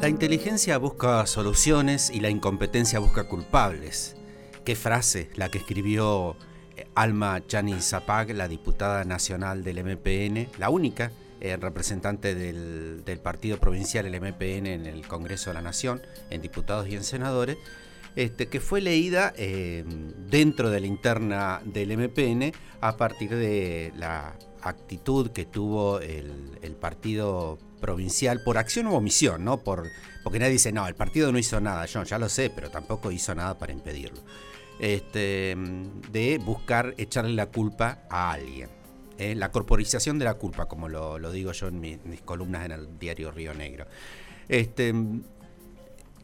La inteligencia busca soluciones y la incompetencia busca culpables. Qué frase la que escribió eh, Alma Chani Zapag, la diputada nacional del MPN, la única eh, representante del, partido provincial, el MPN, en el Congreso de la Nación, en diputados y en senadores, este, que fue leída eh, dentro de la interna del MPN a partir de la actitud que tuvo el, el partido provincial por acción u omisión, ¿no? Por, porque nadie dice, no, el partido no hizo nada, yo ya lo sé, pero tampoco hizo nada para impedirlo. Este, de buscar echarle la culpa a alguien. ¿eh? La corporización de la culpa, como lo, digo yo en mis, columnas en el diario Río Negro. Este,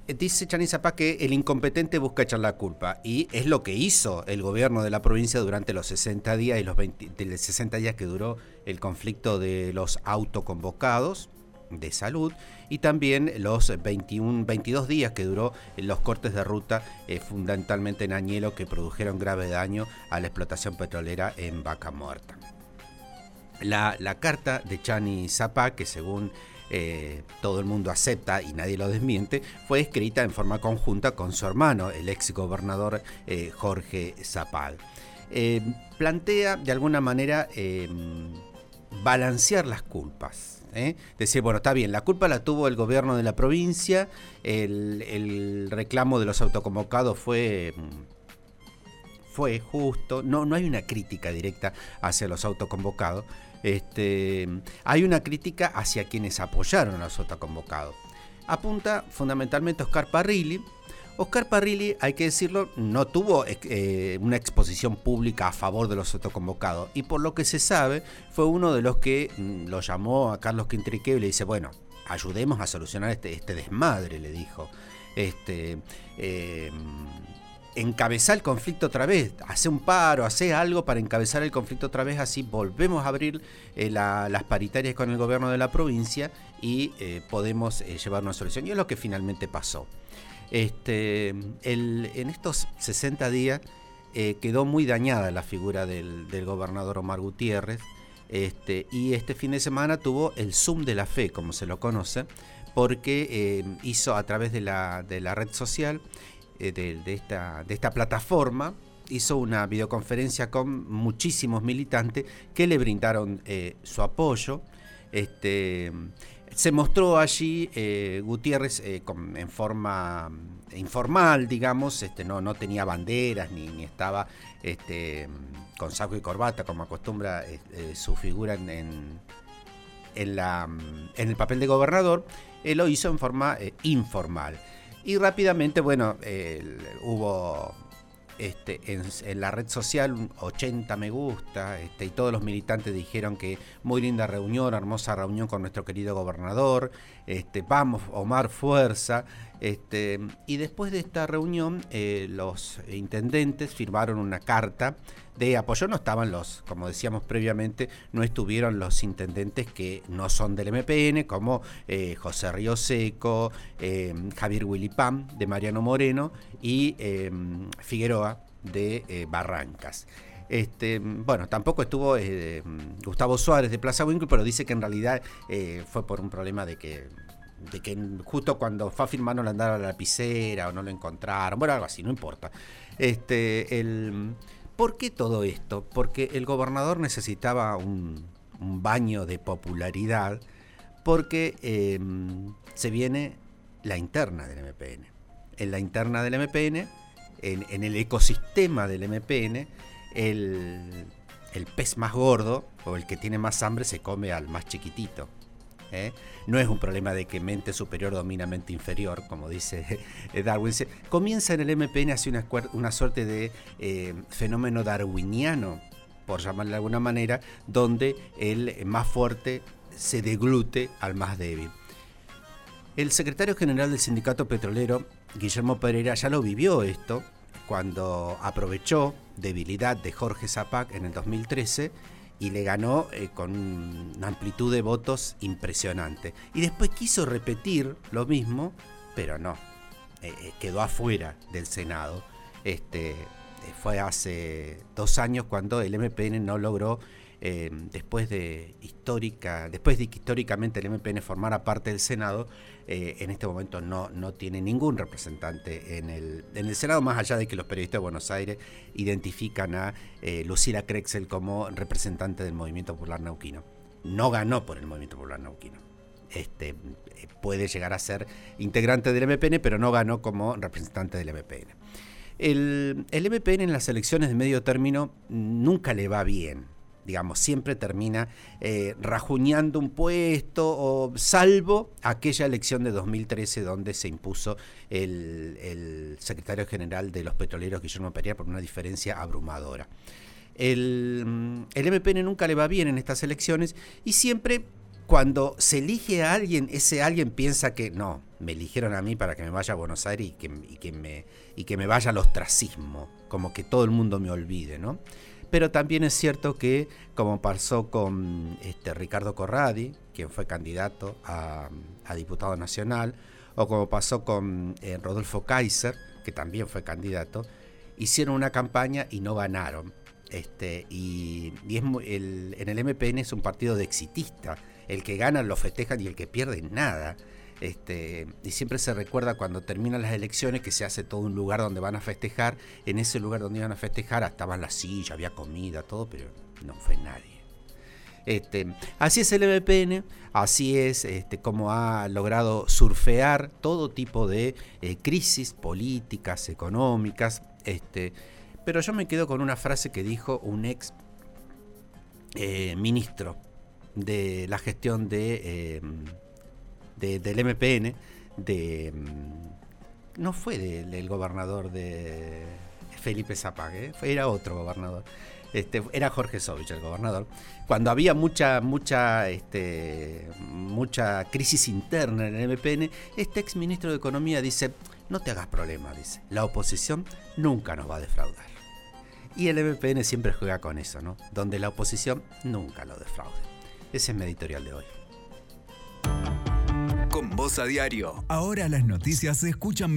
dice Chani Zapá que el incompetente busca echar la culpa y es lo que hizo el gobierno de la provincia durante los 60 días y los 20, 60 días que duró el conflicto de los autoconvocados de salud y también los 21, 22 días que duró los cortes de ruta eh, fundamentalmente en Añelo que produjeron grave daño a la explotación petrolera en Vaca Muerta. La, carta de Chani Zapá, que según eh, todo el mundo acepta y nadie lo desmiente, fue escrita en forma conjunta con su hermano, el ex gobernador eh, Jorge Zapal. plantea de alguna manera balancear las culpas ¿eh? Decir, bueno, está bien, la culpa la tuvo el gobierno de la provincia, el, reclamo de los autoconvocados fue fue justo, no, no hay una crítica directa hacia los autoconvocados, este, hay una crítica hacia quienes apoyaron a los autoconvocados. Apunta fundamentalmente Oscar Parrilli, Oscar Parrilli, hay que decirlo, no tuvo eh, una exposición pública a favor de los autoconvocados y por lo que se sabe fue uno de los que mm, lo llamó a Carlos Quintriqueo y le dice, bueno, ayudemos a solucionar este, este desmadre, le dijo. Este, eh, encabezar el conflicto otra vez, hace un paro, hace algo para encabezar el conflicto otra vez, así volvemos a abrir eh, las paritarias con el gobierno de la provincia y podemos llevar una solución. Y es lo que finalmente pasó. Este, en estos 60 días eh, quedó muy dañada la figura del, gobernador Omar Gutiérrez este, y este fin de semana tuvo el Zoom de la Fe, como se lo conoce, porque eh, hizo a través de la, red social, eh, de, esta, de esta plataforma, hizo una videoconferencia con muchísimos militantes que le brindaron su apoyo. Este, se mostró allí eh, Gutiérrez eh, en forma mm, informal, digamos, este, no, no tenía banderas ni, estaba este, con saco y corbata como acostumbra eh, su figura en, en, la, mm, en, el papel de gobernador, lo hizo en forma informal. Y rápidamente, bueno, hubo este, en, la red social 80 me gusta este, y todos los militantes dijeron que muy linda reunión, hermosa reunión con nuestro querido gobernador, este, vamos Omar fuerza. Este, y después de esta reunión eh, los intendentes firmaron una carta de apoyo, no estaban los, como decíamos previamente, no estuvieron los intendentes que no son del MPN, como eh, José Río Seco, eh, Javier Willipam de Mariano Moreno y Figueroa de Barrancas. Este, bueno, tampoco estuvo Gustavo Suárez de Plaza Winkle, pero dice que en realidad fue por un problema de que de que justo cuando fue a firmar le andaron a la lapicera o no lo encontraron, bueno, algo así, no importa. Este, el, ¿Por qué todo esto? Porque el gobernador necesitaba un, baño de popularidad porque em, se viene la interna del MPN. En la interna del MPN, en, el ecosistema del MPN, el, el pez más gordo o el que tiene más hambre se come al más chiquitito. ¿Eh? No es un problema de que mente superior domina mente inferior, como dice Darwin. Comienza en el MPN hacia una, una suerte de eh, fenómeno darwiniano, por llamarlo de alguna manera, donde el más fuerte se deglute al más débil. El secretario general del sindicato petrolero, Guillermo Pereira, ya lo vivió esto cuando aprovechó debilidad de Jorge Zapac en el 2013 y le ganó eh, con una amplitud de votos impresionante. Y después quiso repetir lo mismo, pero no, eh, eh, quedó afuera del Senado. Este, fue hace dos años cuando el MPN no logró eh, después de histórica, después de que históricamente el MPN formara parte del Senado, eh, en este momento no, no tiene ningún representante en el, en el Senado, más allá de que los periodistas de Buenos Aires identifican a eh, Lucila Krexel como representante del Movimiento Popular Nauquino. No ganó por el Movimiento Popular Nauquino. Este, puede llegar a ser integrante del MPN, pero no ganó como representante del MPN. El, el MPN en las elecciones de medio término nunca le va bien digamos, siempre termina eh, rajuñando un puesto, salvo aquella elección de 2013 donde se impuso el, secretario general de los petroleros, Guillermo Pereira, por una diferencia abrumadora. El, el MPN nunca le va bien en estas elecciones y siempre cuando se elige a alguien, ese alguien piensa que no, me eligieron a mí para que me vaya a Buenos Aires y que, y que, me, y que me vaya al ostracismo, como que todo el mundo me olvide, ¿no? Pero también es cierto que, como pasó con este, Ricardo Corradi, quien fue candidato a, diputado nacional, o como pasó con eh, Rodolfo Kaiser, que también fue candidato, hicieron una campaña y no ganaron. Este, y, es el, en el MPN es un partido de exitista. El que gana lo festejan y el que pierde nada. Este, y siempre se recuerda cuando terminan las elecciones que se hace todo un lugar donde van a festejar. En ese lugar donde iban a festejar estaban las sillas, había comida, todo, pero no fue nadie. Este, así es el MPN, así es este, como ha logrado surfear todo tipo de eh, crisis políticas, económicas. Este, pero yo me quedo con una frase que dijo un ex eh, ministro de la gestión de em, del MPN, de mm, no fue del, gobernador de Felipe Zapague, era otro gobernador. Este, era Jorge Sovich el gobernador, cuando había mucha, mucha, este, mucha crisis interna en el MPN, este ex ministro de Economía dice, no te hagas problema, dice, la oposición nunca nos va a defraudar. Y el MPN siempre juega con eso, ¿no? Donde la oposición nunca lo defraude. Ese es mi editorial de hoy con Voz a Diario. Ahora las noticias se escuchan